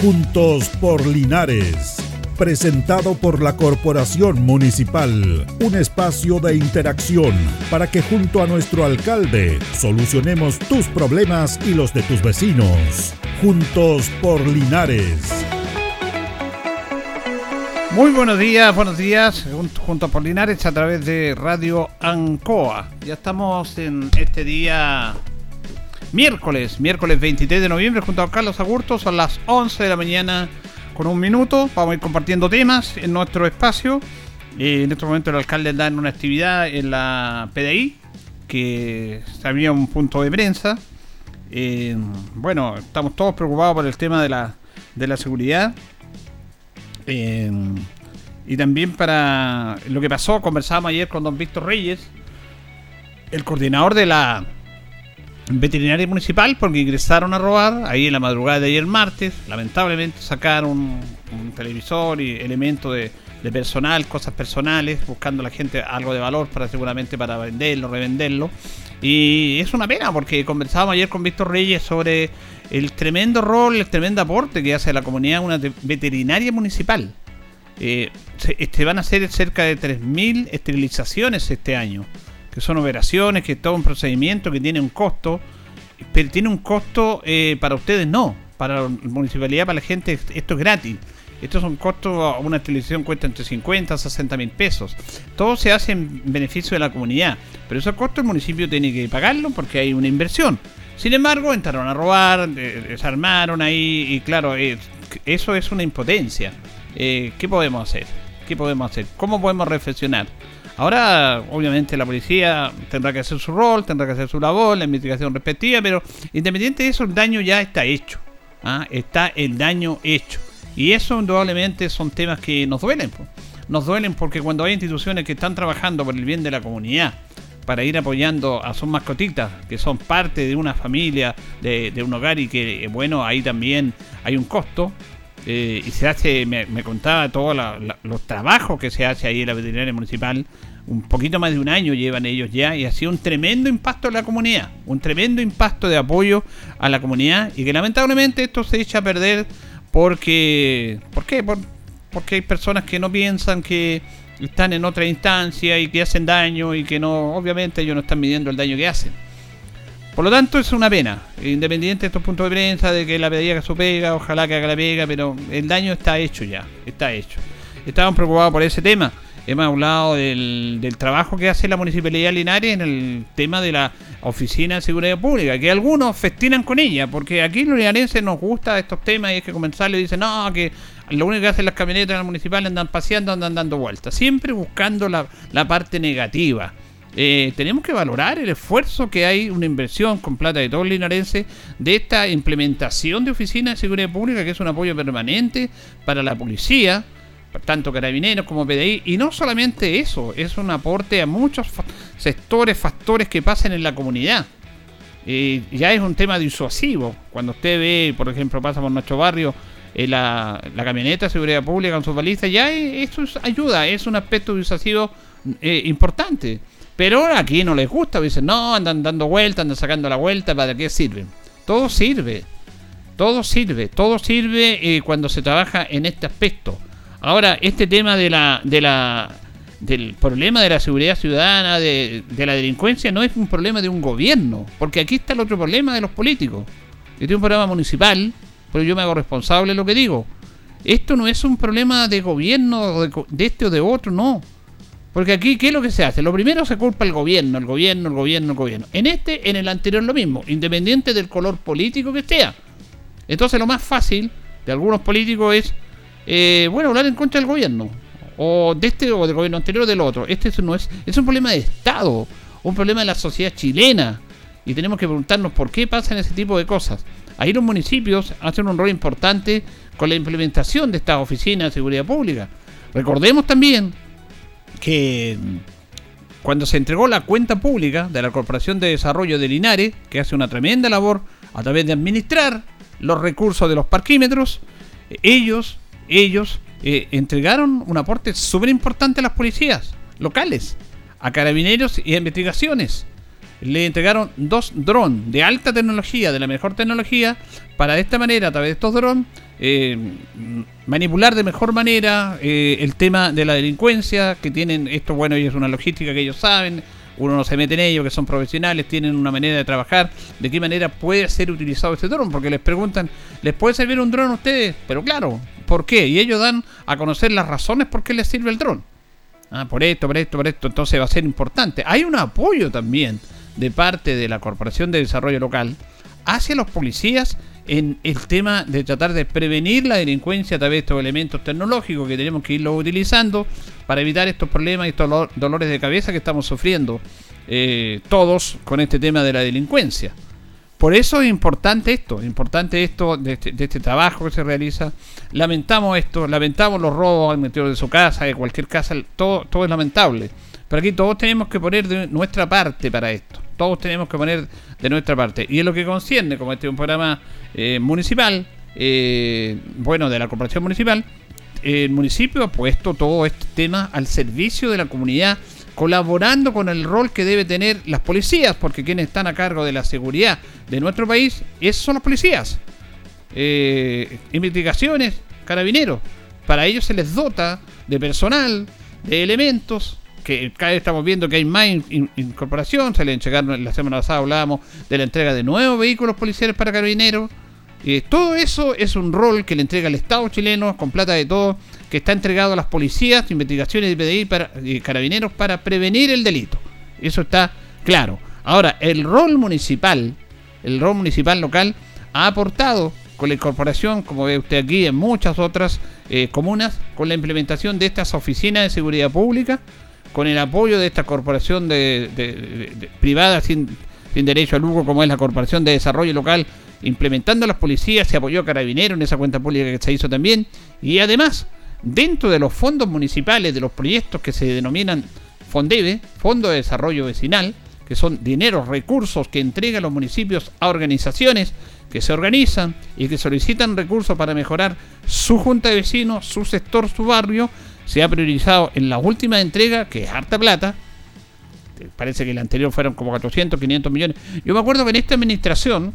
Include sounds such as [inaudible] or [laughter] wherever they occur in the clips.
Juntos por Linares. Presentado por la Corporación Municipal. Un espacio de interacción para que junto a nuestro alcalde solucionemos tus problemas y los de tus vecinos. Juntos por Linares. Muy buenos días, buenos días, junto a Polinares a través de Radio Ancoa. Ya estamos en este día miércoles, miércoles 23 de noviembre, junto a Carlos Agurto, son las 11 de la mañana con un minuto. Vamos a ir compartiendo temas en nuestro espacio. Eh, en este momento el alcalde está en una actividad en la PDI, que había un punto de prensa. Eh, bueno, estamos todos preocupados por el tema de la, de la seguridad. Eh, y también para lo que pasó, conversábamos ayer con don Víctor Reyes, el coordinador de la veterinaria municipal, porque ingresaron a robar ahí en la madrugada de ayer martes. Lamentablemente sacaron un, televisor y elementos de, personal, cosas personales, buscando a la gente algo de valor para seguramente para venderlo, revenderlo. Y es una pena porque conversábamos ayer con Víctor Reyes sobre el tremendo rol, el tremendo aporte que hace la comunidad una veterinaria municipal. Eh, este, van a ser cerca de 3.000 esterilizaciones este año, que son operaciones, que es todo un procedimiento que tiene un costo, pero tiene un costo eh, para ustedes no, para la municipalidad, para la gente, esto es gratis. Estos son costos, una esterilización cuesta entre 50 a 60 mil pesos. Todo se hace en beneficio de la comunidad, pero esos costos el municipio tiene que pagarlo porque hay una inversión. Sin embargo, entraron a robar, desarmaron ahí y claro, eh, eso es una impotencia. Eh, ¿Qué podemos hacer? ¿Qué podemos hacer? ¿Cómo podemos reflexionar? Ahora, obviamente, la policía tendrá que hacer su rol, tendrá que hacer su labor, la investigación respectiva, pero independiente de eso, el daño ya está hecho. ¿ah? Está el daño hecho. Y eso, indudablemente, son temas que nos duelen. Nos duelen porque cuando hay instituciones que están trabajando por el bien de la comunidad, para ir apoyando a sus mascotitas, que son parte de una familia, de, un hogar y que, bueno, ahí también hay un costo. Eh, y se hace, me, contaba todos los trabajos que se hace ahí en la veterinaria municipal, un poquito más de un año llevan ellos ya y ha sido un tremendo impacto en la comunidad, un tremendo impacto de apoyo a la comunidad y que lamentablemente esto se echa a perder porque, ¿por qué? porque hay personas que no piensan que están en otra instancia y que hacen daño y que no, obviamente ellos no están midiendo el daño que hacen. Por lo tanto, es una pena, independiente de estos puntos de prensa, de que la pedía que su pega, ojalá que haga la pega, pero el daño está hecho ya, está hecho. Estaban preocupados por ese tema. Hemos hablado del, trabajo que hace la Municipalidad Linares en el tema de la Oficina de Seguridad Pública, que algunos festinan con ella, porque aquí los linarenses nos gusta estos temas y es que comenzar le dicen, no, que lo único que hacen las camionetas en la municipal andan paseando, andan dando vueltas, siempre buscando la, parte negativa. Eh, tenemos que valorar el esfuerzo que hay, una inversión con plata de todo el linarense, de esta implementación de oficinas de seguridad pública, que es un apoyo permanente para la policía, tanto carabineros como PDI, y no solamente eso, es un aporte a muchos sectores, factores que pasan en la comunidad. Eh, ya es un tema disuasivo. Cuando usted ve, por ejemplo, pasa por nuestro barrio, eh, la, camioneta de seguridad pública con sus balizas, ya eso es ayuda, es un aspecto disuasivo eh, importante. Pero aquí no les gusta, dicen, no, andan dando vueltas, andan sacando la vuelta, ¿para qué sirven? Todo sirve, todo sirve, todo sirve eh, cuando se trabaja en este aspecto. Ahora, este tema de la, de la, del problema de la seguridad ciudadana, de, de la delincuencia, no es un problema de un gobierno, porque aquí está el otro problema de los políticos. Este es un problema municipal, pero yo me hago responsable de lo que digo. Esto no es un problema de gobierno, de, este o de otro, no. Porque aquí, ¿qué es lo que se hace? Lo primero se culpa el gobierno, el gobierno, el gobierno, el gobierno. En este, en el anterior lo mismo, independiente del color político que sea. Entonces lo más fácil de algunos políticos es, eh, bueno, hablar en contra del gobierno. O de este o del gobierno anterior o del otro. Este no es, es un problema de Estado, un problema de la sociedad chilena. Y tenemos que preguntarnos por qué pasan ese tipo de cosas. Ahí los municipios hacen un rol importante con la implementación de esta oficina de seguridad pública. Recordemos también que mm, cuando se entregó la cuenta pública de la Corporación de Desarrollo de Linares, que hace una tremenda labor a través de administrar los recursos de los parquímetros, ellos, ellos eh, entregaron un aporte súper importante a las policías locales, a carabineros y a investigaciones. le entregaron dos drones de alta tecnología, de la mejor tecnología, para de esta manera, a través de estos drones, eh, manipular de mejor manera eh, el tema de la delincuencia, que tienen, esto bueno, es una logística que ellos saben, uno no se mete en ello, que son profesionales, tienen una manera de trabajar, de qué manera puede ser utilizado este dron, porque les preguntan, ¿les puede servir un dron a ustedes? Pero claro, ¿por qué? Y ellos dan a conocer las razones por qué les sirve el dron. Ah, por esto, por esto, por esto, entonces va a ser importante. Hay un apoyo también de parte de la Corporación de Desarrollo Local hacia los policías en el tema de tratar de prevenir la delincuencia a través de estos elementos tecnológicos que tenemos que irlo utilizando para evitar estos problemas y estos dolores de cabeza que estamos sufriendo eh, todos con este tema de la delincuencia. Por eso es importante esto, importante esto de este, de este, trabajo que se realiza. Lamentamos esto, lamentamos los robos al de su casa, de cualquier casa, todo, todo es lamentable. Pero aquí todos tenemos que poner de nuestra parte para esto. Todos tenemos que poner de nuestra parte. Y en lo que concierne, como este es un programa eh, municipal, eh, bueno, de la corporación municipal, el municipio ha puesto todo este tema al servicio de la comunidad, colaborando con el rol que debe tener las policías, porque quienes están a cargo de la seguridad de nuestro país esos son los policías. Eh, investigaciones, carabineros. Para ellos se les dota de personal, de elementos, que cada vez estamos viendo que hay más incorporación, se le entregaron, la semana pasada hablábamos de la entrega de nuevos vehículos policiales para carabineros. Eh, todo eso es un rol que le entrega el Estado chileno con plata de todo, que está entregado a las policías, investigaciones de PDI para carabineros para prevenir el delito. Eso está claro. Ahora, el rol municipal, el rol municipal local ha aportado con la incorporación, como ve usted aquí, en muchas otras eh, comunas, con la implementación de estas oficinas de seguridad pública, con el apoyo de esta corporación de, privada sin, derecho a lucro como es la Corporación de Desarrollo Local, implementando las policías, se apoyó a Carabineros en esa cuenta pública que se hizo también, y además, dentro de los fondos municipales, de los proyectos que se denominan FONDEVE, Fondo de Desarrollo Vecinal, que son dineros, recursos que entregan los municipios a organizaciones que se organizan y que solicitan recursos para mejorar su junta de vecinos, su sector, su barrio, se ha priorizado en la última entrega, que es harta plata, parece que la anterior fueron como 400, 500 millones. Yo me acuerdo que en esta administración,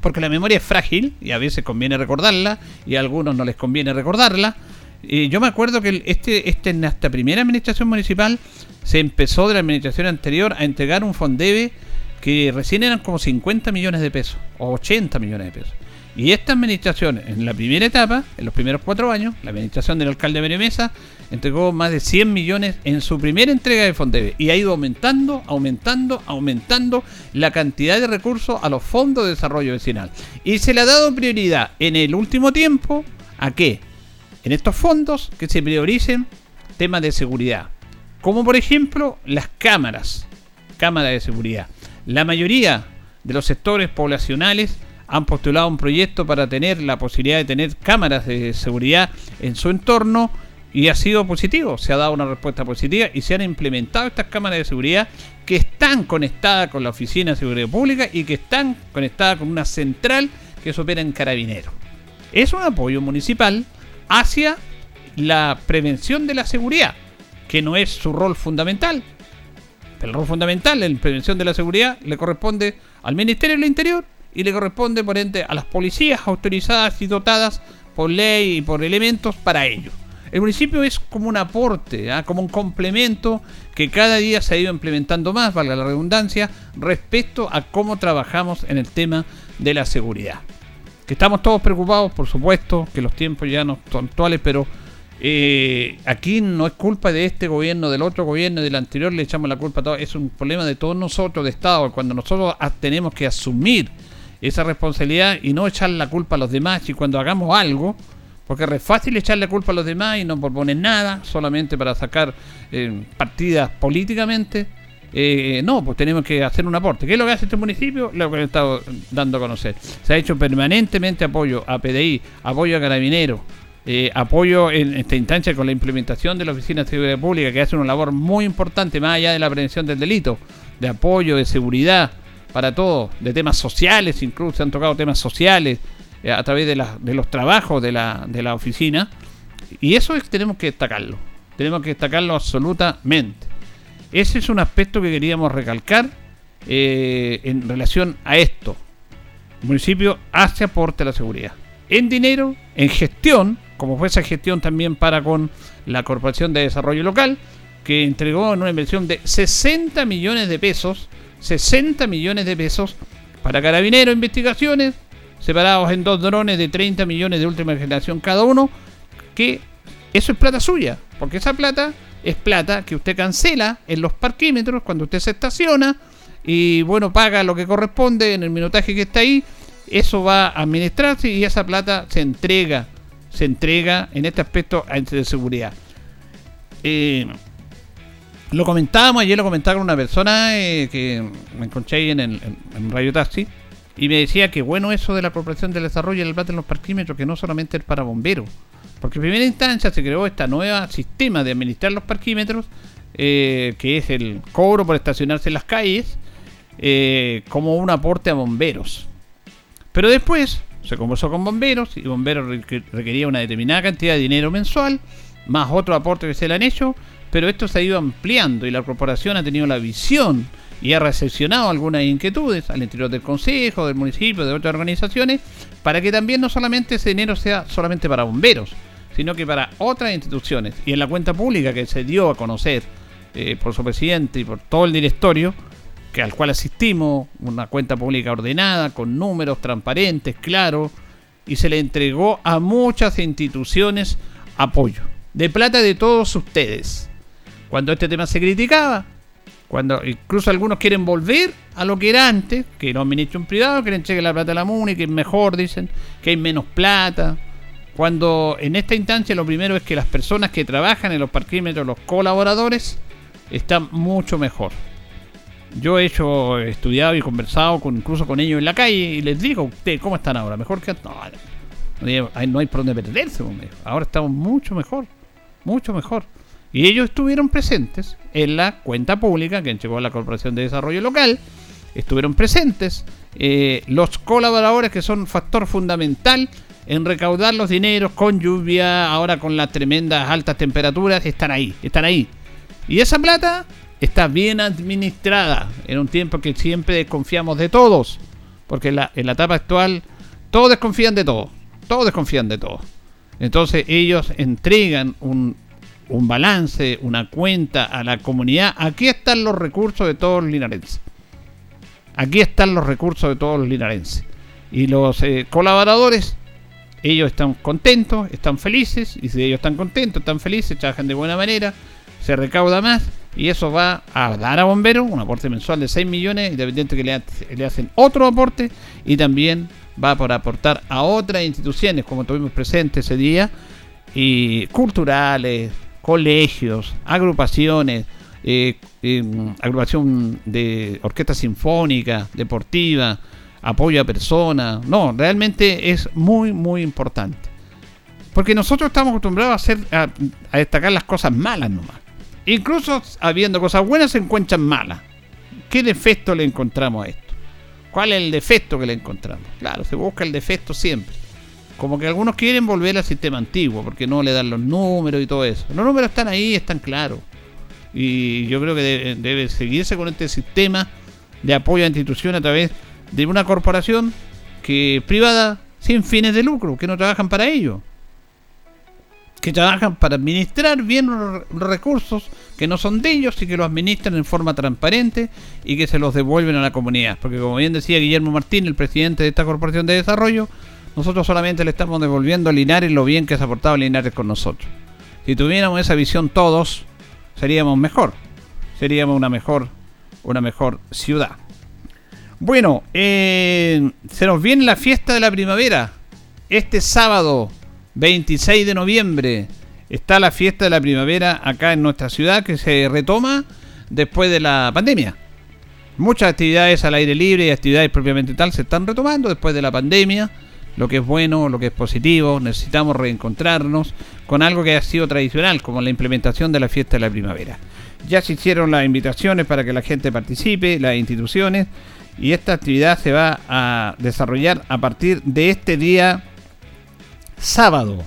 porque la memoria es frágil y a veces conviene recordarla y a algunos no les conviene recordarla, yo me acuerdo que este, este, en esta primera administración municipal se empezó de la administración anterior a entregar un fondebe que recién eran como 50 millones de pesos o 80 millones de pesos. Y esta administración, en la primera etapa, en los primeros cuatro años, la administración del alcalde Mario Mesa entregó más de 100 millones en su primera entrega de Fondebe y ha ido aumentando, aumentando, aumentando la cantidad de recursos a los fondos de desarrollo vecinal. Y se le ha dado prioridad en el último tiempo a qué? En estos fondos que se prioricen temas de seguridad, como por ejemplo las cámaras, cámaras de seguridad. La mayoría de los sectores poblacionales han postulado un proyecto para tener la posibilidad de tener cámaras de seguridad en su entorno y ha sido positivo, se ha dado una respuesta positiva y se han implementado estas cámaras de seguridad que están conectadas con la Oficina de Seguridad Pública y que están conectadas con una central que se opera en Carabineros. Es un apoyo municipal hacia la prevención de la seguridad, que no es su rol fundamental. El rol fundamental en prevención de la seguridad le corresponde al Ministerio del Interior y le corresponde, por ende, a las policías autorizadas y dotadas por ley y por elementos para ello. El municipio es como un aporte, ¿ah? como un complemento que cada día se ha ido implementando más, valga la redundancia, respecto a cómo trabajamos en el tema de la seguridad. Que estamos todos preocupados, por supuesto, que los tiempos ya no son actuales, pero eh, aquí no es culpa de este gobierno, del otro gobierno, del anterior, le echamos la culpa a todos. Es un problema de todos nosotros, de Estado, cuando nosotros tenemos que asumir esa responsabilidad y no echar la culpa a los demás. Y cuando hagamos algo, porque es fácil echarle la culpa a los demás y no proponer nada, solamente para sacar eh, partidas políticamente. Eh, no, pues tenemos que hacer un aporte. ¿Qué es lo que hace este municipio? Lo que he estado dando a conocer. Se ha hecho permanentemente apoyo a PDI, apoyo a Carabineros, eh, apoyo en esta instancia con la implementación de la Oficina de Seguridad Pública, que hace una labor muy importante más allá de la prevención del delito, de apoyo, de seguridad, para todo, de temas sociales, incluso se han tocado temas sociales eh, a través de, los trabajos de la, de la oficina. Y eso es, tenemos que destacarlo, tenemos que destacarlo absolutamente. Ese es un aspecto que queríamos recalcar eh, en relación a esto. El municipio hace aporte a la seguridad. En dinero, en gestión, como fue esa gestión también para con la Corporación de Desarrollo Local, que entregó en una inversión de 60 millones de pesos, 60 millones de pesos para Carabineros, investigaciones, separados en dos drones de 30 millones de última generación cada uno, que eso es plata suya, porque esa plata es plata que usted cancela en los parquímetros cuando usted se estaciona y bueno, paga lo que corresponde en el minutaje que está ahí, eso va a administrarse y esa plata se entrega, se entrega en este aspecto de seguridad. Eh, lo comentábamos, ayer lo comentaba con una persona eh, que me encontré ahí en, el, Radio Taxi y me decía que bueno eso de la Corporación del Desarrollo y el plata en los parquímetros, que no solamente es para bomberos, porque en primera instancia se creó este nuevo sistema de administrar los parquímetros, eh, que es el cobro por estacionarse en las calles, eh, como un aporte a bomberos. Pero después se conversó con bomberos y bomberos requería una determinada cantidad de dinero mensual, más otro aporte que se le han hecho, pero esto se ha ido ampliando y la corporación ha tenido la visión y ha recepcionado algunas inquietudes al interior del consejo, del municipio, de otras organizaciones, para que también no solamente ese dinero sea solamente para bomberos, sino que para otras instituciones. Y en la cuenta pública que se dio a conocer eh, por su presidente y por todo el directorio, que al cual asistimos, una cuenta pública ordenada, con números transparentes, claros, y se le entregó a muchas instituciones apoyo, de plata de todos ustedes. Cuando este tema se criticaba, cuando incluso algunos quieren volver a lo que era antes, que los ministros en privado quieren cheque la plata a la MUNI, que es mejor, dicen, que hay menos plata. Cuando en esta instancia lo primero es que las personas que trabajan en los parquímetros, los colaboradores, están mucho mejor. Yo he hecho, he estudiado y conversado con, incluso con ellos en la calle y les digo, ¿ustedes cómo están ahora? ¿Mejor que? No, no, hay, no hay por dónde perderse. Ahora estamos mucho mejor, mucho mejor. Y ellos estuvieron presentes en la cuenta pública que entregó la Corporación de Desarrollo Local. Estuvieron presentes eh, los colaboradores que son factor fundamental en recaudar los dineros con lluvia, ahora con las tremendas altas temperaturas, están ahí, están ahí. Y esa plata está bien administrada en un tiempo que siempre desconfiamos de todos, porque en la, etapa actual todos desconfían de todo, todos desconfían de todo. Entonces ellos entregan un, un balance, una cuenta a la comunidad. Aquí están los recursos de todos los linarenses. Aquí están los recursos de todos los linarenses. Y los eh, colaboradores, ellos están contentos, están felices, y si ellos están contentos, están felices, trabajan de buena manera, se recauda más y eso va a dar a bomberos un aporte mensual de 6 millones, independiente que le, hacen otro aporte y también va por aportar a otras instituciones como tuvimos presente ese día y culturales, colegios, agrupaciones, eh, eh, agrupación de orquesta sinfónica, deportiva, apoyo a personas. No, realmente es muy, muy importante. Porque nosotros estamos acostumbrados a, hacer, a destacar las cosas malas nomás. Incluso habiendo cosas buenas se encuentran malas. ¿Qué defecto le encontramos a esto? ¿Cuál es el defecto que le encontramos? Claro, se busca el defecto siempre. Como que algunos quieren volver al sistema antiguo porque no le dan los números y todo eso. Los números están ahí, están claros. Y yo creo que debe, seguirse con este sistema de apoyo a instituciones a través de una corporación que privada sin fines de lucro, que no trabajan para ello que trabajan para administrar bien los recursos que no son de ellos y que los administran en forma transparente y que se los devuelven a la comunidad. Porque como bien decía Guillermo Martín, el presidente de esta corporación de desarrollo, nosotros solamente le estamos devolviendo a Linares lo bien que ha aportado Linares con nosotros. Si tuviéramos esa visión todos, seríamos mejor. Seríamos una mejor, una mejor ciudad. Bueno, eh, se nos viene la fiesta de la primavera. Este sábado 26 de noviembre está la fiesta de la primavera acá en nuestra ciudad que se retoma después de la pandemia. Muchas actividades al aire libre y actividades propiamente tal se están retomando después de la pandemia. Lo que es bueno, lo que es positivo, necesitamos reencontrarnos con algo que ha sido tradicional, como la implementación de la fiesta de la primavera. Ya se hicieron las invitaciones para que la gente participe, las instituciones, y esta actividad se va a desarrollar a partir de este día sábado,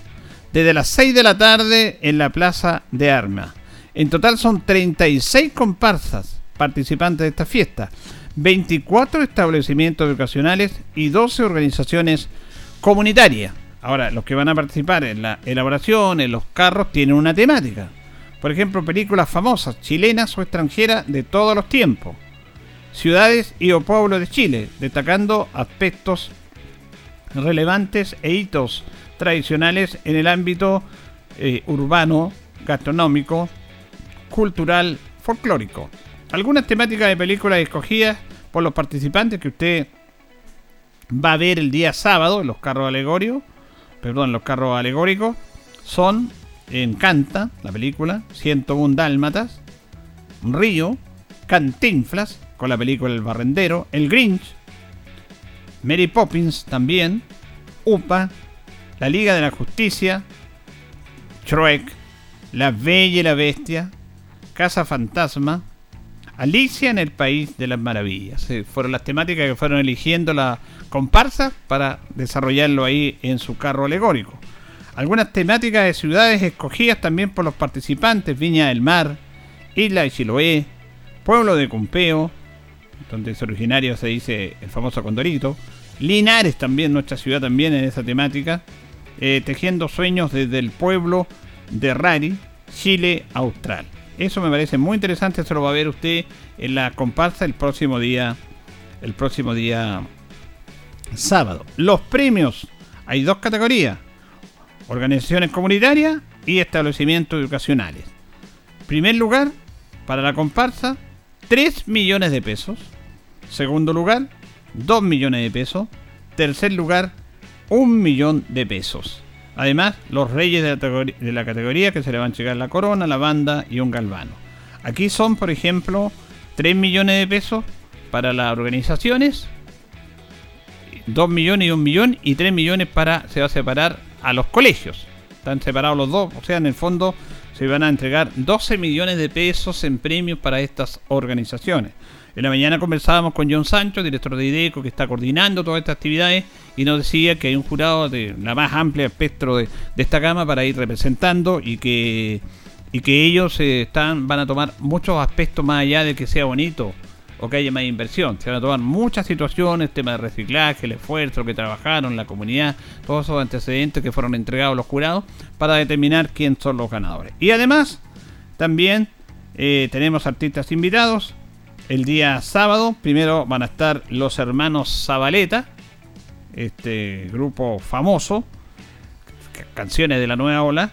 desde las 6 de la tarde en la Plaza de Armas. En total son 36 comparsas participantes de esta fiesta. 24 establecimientos educacionales y 12 organizaciones comunitarias. Ahora, los que van a participar en la elaboración, en los carros, tienen una temática. Por ejemplo, películas famosas, chilenas o extranjeras de todos los tiempos. Ciudades y o pueblos de Chile, destacando aspectos relevantes e hitos tradicionales en el ámbito eh, urbano, gastronómico, cultural, folclórico. Algunas temáticas de películas escogidas por los participantes que usted va a ver el día sábado, los carros alegóricos, perdón, los carros alegóricos, son Encanta, la película, 101 Dálmatas, Río, Cantinflas, con la película El Barrendero, El Grinch, Mary Poppins también, UPA, La Liga de la Justicia, Shrek, La Bella y la Bestia, Casa Fantasma, Alicia en el País de las Maravillas. fueron las temáticas que fueron eligiendo la comparsa para desarrollarlo ahí en su carro alegórico. Algunas temáticas de ciudades escogidas también por los participantes, Viña del Mar, Isla de Chiloé, Pueblo de Cumpeo, donde es originario se dice el famoso Condorito, Linares también, nuestra ciudad también en esa temática, eh, Tejiendo Sueños desde el pueblo de Rari, Chile Austral. Eso me parece muy interesante, eso lo va a ver usted en la comparsa el próximo día, el próximo día sábado. Los premios, hay dos categorías, organizaciones comunitarias y establecimientos educacionales. Primer lugar, para la comparsa, 3 millones de pesos. Segundo lugar, 2 millones de pesos. Tercer lugar, 1 millón de pesos. Además, los reyes de la, categoría que se le van a llegar la corona, la banda y un galvano. Aquí son, por ejemplo, 3 millones de pesos para las organizaciones, 2 millones y 1 millón y 3 millones para se va a separar a los colegios. Están separados los dos, o sea, en el fondo se van a entregar 12 millones de pesos en premios para estas organizaciones. En la mañana conversábamos con John Sancho, director de IDECO, que está coordinando todas estas actividades, y nos decía que hay un jurado de la más amplia espectro de, esta gama para ir representando y que, y que ellos eh, están, van a tomar muchos aspectos más allá de que sea bonito o que haya más inversión. Se van a tomar muchas situaciones, tema de reciclaje, el esfuerzo que trabajaron, la comunidad, todos esos antecedentes que fueron entregados a los jurados para determinar quién son los ganadores. Y además, también eh, tenemos artistas invitados. El día sábado, primero van a estar los hermanos Zabaleta, este grupo famoso, canciones de la nueva ola.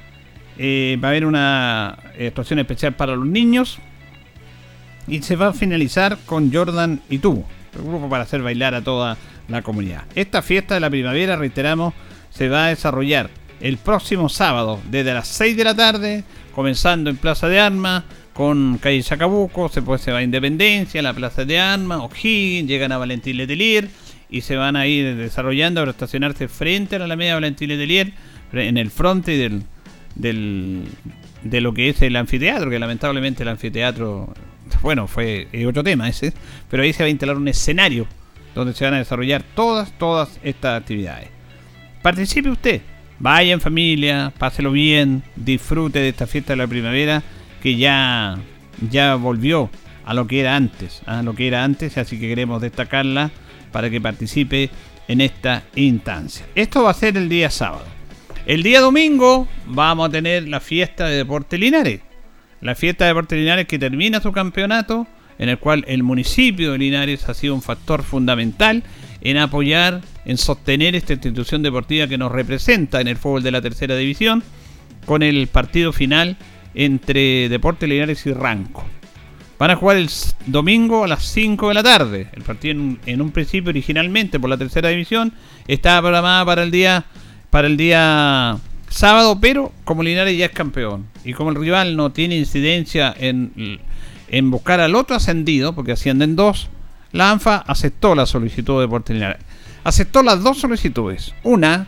Eh, va a haber una actuación especial para los niños, y se va a finalizar con Jordan y tú, el grupo para hacer bailar a toda la comunidad. Esta fiesta de la primavera, reiteramos, se va a desarrollar el próximo sábado desde las 6 de la tarde, comenzando en Plaza de Armas, con calle Chacabuco, se, puede, se va a Independencia, la Plaza de Armas, O'Higgins, llegan a Valentín Letelier y se van a ir desarrollando para estacionarse frente a la Alameda Valentín Letelier, en el fronte del, del, de lo que es el anfiteatro, que lamentablemente el anfiteatro bueno, fue otro tema ese, pero ahí se va a instalar un escenario donde se van a desarrollar todas, todas estas actividades. Participe usted, vaya en familia, páselo bien, disfrute de esta fiesta de la primavera que ya, ya volvió a lo que era antes, a lo que era antes, así que queremos destacarla para que participe en esta instancia. Esto va a ser el día sábado. El día domingo vamos a tener la fiesta de Deporte Linares la fiesta de Deportes Linares que termina su campeonato, en el cual el municipio de Linares ha sido un factor fundamental en apoyar, en sostener esta institución deportiva que nos representa en el fútbol de la tercera división, con el partido final entre Deportes Linares y Ranco. Van a jugar el domingo a las 5 de la tarde. El partido en, un principio originalmente por la tercera división estaba programada para el día para el día sábado, pero como Linares ya es campeón y como el rival no tiene incidencia en, en buscar al otro ascendido, porque ascienden dos, la ANFA aceptó la solicitud de Deportes Linares. Aceptó las dos solicitudes. Una,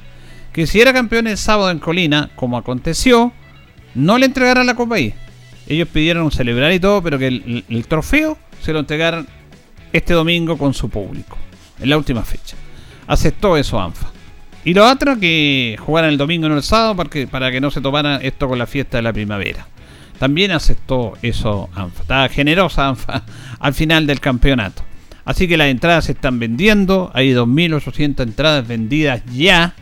que si era campeón el sábado en Colina, como aconteció, no le entregaran la Copa ahí. Ellos pidieron celebrar y todo, pero que el, trofeo se lo entregaran este domingo con su público, en la última fecha. Aceptó eso ANFA. Y lo otro, que jugaran el domingo no el sábado para que no se tomara esto con la fiesta de la primavera. También aceptó eso ANFA. Estaba generosa ANFA [laughs] al final del campeonato. Así que las entradas se están vendiendo. Hay 2.800 entradas vendidas ya.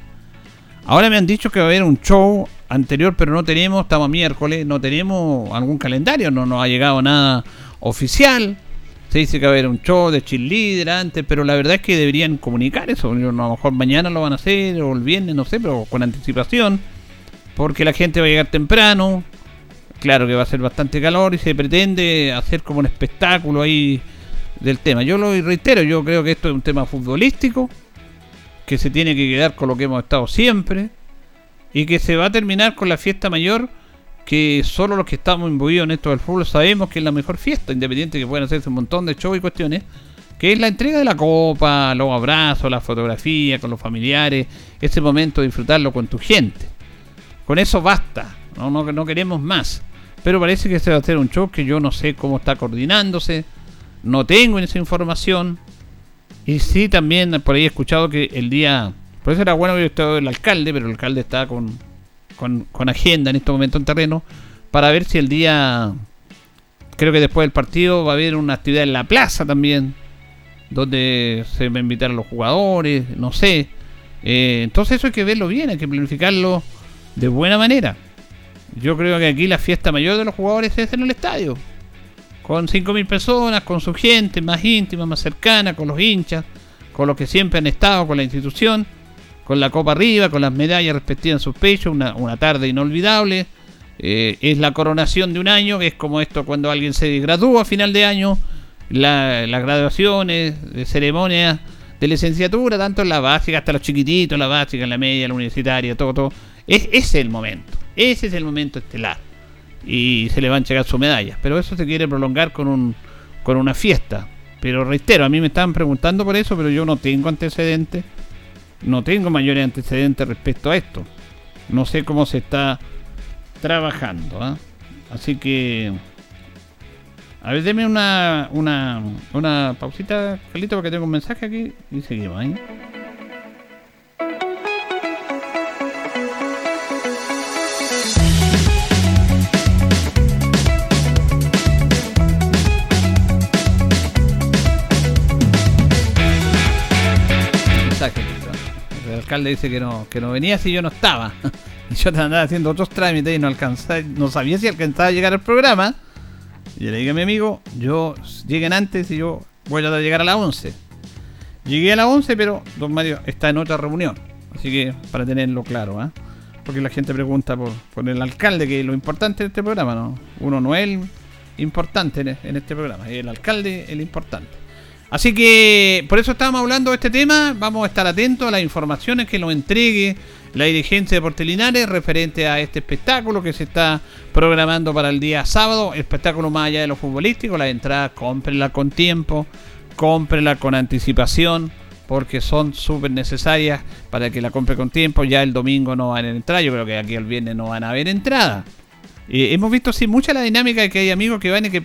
Ahora me han dicho que va a haber un show anterior, pero no tenemos, estamos miércoles, no tenemos algún calendario, no nos ha llegado nada oficial. Se dice que va a haber un show de cheerleader antes, pero la verdad es que deberían comunicar eso. A lo mejor mañana lo van a hacer o el viernes, no sé, pero con anticipación. Porque la gente va a llegar temprano. Claro que va a ser bastante calor y se pretende hacer como un espectáculo ahí del tema. Yo lo reitero, yo creo que esto es un tema futbolístico que se tiene que quedar con lo que hemos estado siempre y que se va a terminar con la fiesta mayor que solo los que estamos imbuidos en esto del fútbol sabemos que es la mejor fiesta, independiente que puedan hacerse un montón de shows y cuestiones, que es la entrega de la copa, los abrazos, la fotografía con los familiares, ese momento de disfrutarlo con tu gente. Con eso basta, no, no, no queremos más. Pero parece que se va a hacer un show que yo no sé cómo está coordinándose, no tengo esa información. Y sí, también por ahí he escuchado que el día... Por eso era bueno que estado el alcalde, pero el alcalde está con, con, agenda en este momento en terreno para ver si el día, creo que después del partido va a haber una actividad en la plaza también, donde se va a invitar a los jugadores, no sé. Eh, entonces eso hay que verlo bien, hay que planificarlo de buena manera. Yo creo que aquí la fiesta mayor de los jugadores es en el estadio. Con 5.000 personas, con su gente más íntima, más cercana, con los hinchas, con los que siempre han estado, con la institución con la copa arriba, con las medallas respectivas en sus pechos, una, tarde inolvidable. Eh, es la coronación de un año, es como esto cuando alguien se gradúa a final de año, las graduaciones, ceremonias de licenciatura, tanto en la básica hasta los chiquititos, la básica, en la media, la universitaria, todo, todo. Es, es el momento, ese es el momento estelar. Y se le van a llegar sus medallas. Pero eso se quiere prolongar con, un, con una fiesta. Pero reitero, a mí me estaban preguntando por eso, pero yo no tengo antecedentes no tengo mayores antecedentes respecto a esto. No sé cómo se está trabajando. ¿ah? Así que... A ver, deme una, una, una pausita, Carlito, porque tengo un mensaje aquí y seguimos. ¿eh? Alcalde dice que no, que no venía si yo no estaba. [laughs] yo andaba haciendo otros trámites y no alcanzaba, no sabía si alcanzaba a llegar al programa. Y le dije a mi amigo, yo lleguen antes y yo voy a llegar a las 11. Llegué a las 11, pero don Mario está en otra reunión. Así que para tenerlo claro, ¿ah? Porque la gente pregunta por, por, el alcalde, que es lo importante en este programa, ¿no? Uno no es el importante en este programa, es el alcalde el importante. Así que por eso estábamos hablando de este tema. Vamos a estar atentos a las informaciones que nos entregue la dirigencia de Portelinares referente a este espectáculo que se está programando para el día sábado. Espectáculo más allá de lo futbolístico. Las entradas, cómprenla con tiempo, cómprenla con anticipación porque son súper necesarias para que la compre con tiempo. Ya el domingo no van a entrar, yo creo que aquí el viernes no van a haber entrada. Eh, hemos visto sí mucha la dinámica de que hay amigos que van y que,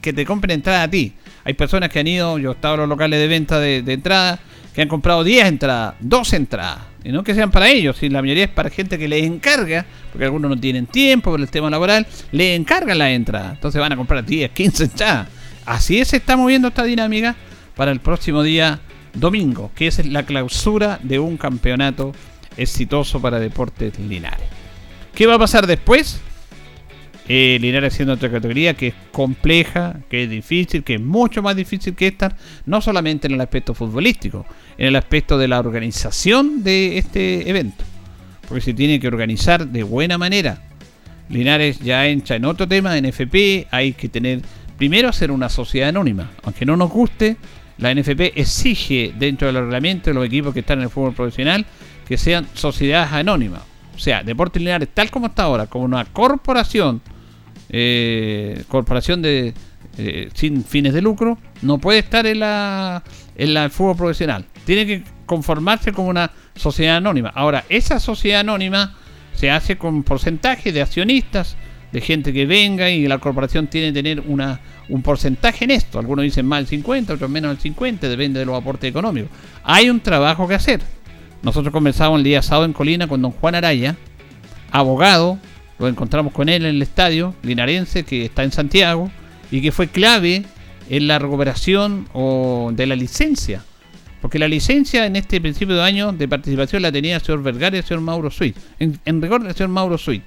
que te compren entrada a ti. Hay personas que han ido, yo he estado en los locales de venta de, entrada, que han comprado 10 entradas, 12 entradas. Y no que sean para ellos, si la mayoría es para gente que les encarga, porque algunos no tienen tiempo por el tema laboral, le encargan la entrada. Entonces van a comprar 10, 15 entradas. Así es, se está moviendo esta dinámica para el próximo día domingo, que es la clausura de un campeonato exitoso para Deportes Linares. ¿Qué va a pasar después? Eh, Linares siendo otra categoría que es compleja, que es difícil, que es mucho más difícil que esta, no solamente en el aspecto futbolístico, en el aspecto de la organización de este evento. Porque se tiene que organizar de buena manera. Linares ya entra en otro tema, en NFP, hay que tener, primero hacer una sociedad anónima. Aunque no nos guste, la NFP exige dentro del reglamento de los equipos que están en el fútbol profesional que sean sociedades anónimas. O sea, Deportes Linares, tal como está ahora, como una corporación eh, corporación de eh, sin fines de lucro no puede estar en la en la fútbol profesional. Tiene que conformarse como una sociedad anónima. Ahora, esa sociedad anónima se hace con porcentaje de accionistas, de gente que venga y la corporación tiene que tener una, un porcentaje en esto. Algunos dicen más del 50, otros menos del 50, depende de los aportes económicos. Hay un trabajo que hacer. Nosotros comenzamos el día sábado en Colina con don Juan Araya, abogado, lo encontramos con él en el estadio linarense que está en Santiago y que fue clave en la recuperación de la licencia. Porque la licencia en este principio de año de participación la tenía el señor Vergara y el señor Mauro Suit. En, en rigor, el señor Mauro Suit.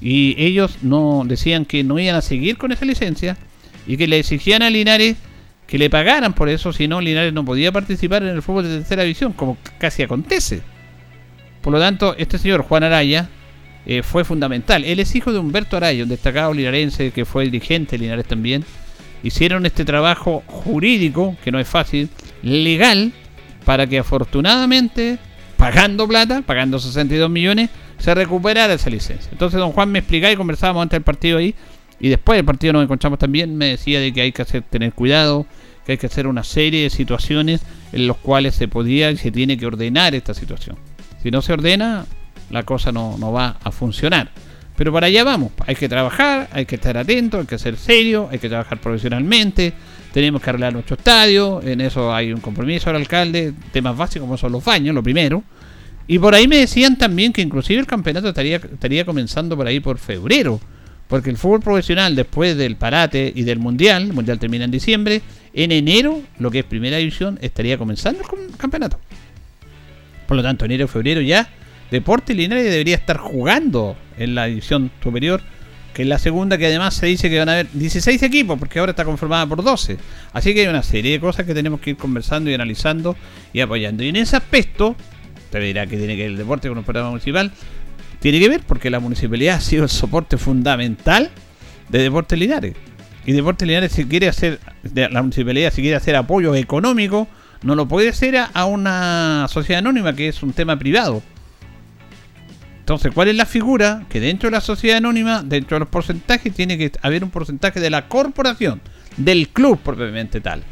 Y ellos no decían que no iban a seguir con esa licencia y que le exigían a Linares que le pagaran por eso, si no, Linares no podía participar en el fútbol de tercera división, como casi acontece. Por lo tanto, este señor Juan Araya eh, fue fundamental. Él es hijo de Humberto Araya, un destacado linarense que fue dirigente de Linares también. Hicieron este trabajo jurídico, que no es fácil, legal, para que afortunadamente, pagando plata, pagando 62 millones, se recuperara esa licencia. Entonces don Juan me explicaba y conversábamos antes del partido ahí, y después del partido nos encontramos también, me decía de que hay que tener cuidado, que hay que hacer una serie de situaciones en las cuales se podía y se tiene que ordenar esta situación. Si no se ordena, la cosa no, no va a funcionar. Pero para allá vamos, hay que trabajar, hay que estar atento, hay que ser serio, hay que trabajar profesionalmente, tenemos que arreglar nuestro estadio, en eso hay un compromiso al alcalde, temas básicos como son los baños, lo primero. Y por ahí me decían también que inclusive el campeonato estaría, estaría comenzando por ahí por febrero, porque el fútbol profesional después del parate y del mundial, el mundial termina en diciembre, en enero, lo que es primera división, estaría comenzando el campeonato. Por lo tanto, enero febrero ya, Deporte Linares debería estar jugando en la división superior, que es la segunda, que además se dice que van a haber 16 equipos, porque ahora está conformada por 12. Así que hay una serie de cosas que tenemos que ir conversando y analizando y apoyando. Y en ese aspecto, te dirá que tiene que ver el deporte con un programa municipal, tiene que ver porque la municipalidad [laughs] ha sido el soporte fundamental de Deportes Linares. Y Deportes Linares si quiere hacer, la municipalidad si quiere hacer apoyo económico, no lo puede hacer a una sociedad anónima que es un tema privado. Entonces, ¿cuál es la figura? Que dentro de la sociedad anónima, dentro de los porcentajes, tiene que haber un porcentaje de la corporación, del club propiamente tal.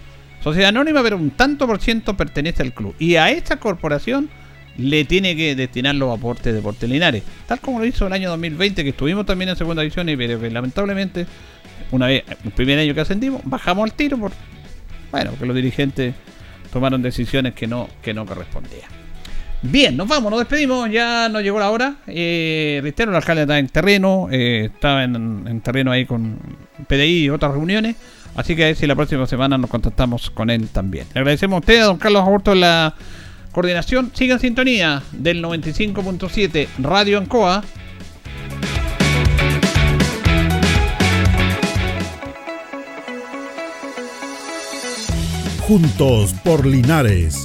Sociedad anónima, pero un tanto por ciento pertenece al club. Y a esta corporación le tiene que destinar los aportes de Portelinares. Tal como lo hizo el año 2020, que estuvimos también en segunda división, y lamentablemente, una vez, el primer año que ascendimos, bajamos al tiro por, bueno, que los dirigentes tomaron decisiones que no, que no correspondían. Bien, nos vamos, nos despedimos, ya nos llegó la hora. Eh, reitero, el alcalde está en terreno, eh, estaba en, terreno ahí con PDI y otras reuniones. Así que a ver si la próxima semana nos contactamos con él también. Le agradecemos a usted, a don Carlos Aborto, la coordinación. Siga en sintonía del 95.7 Radio Ancoa. Juntos por Linares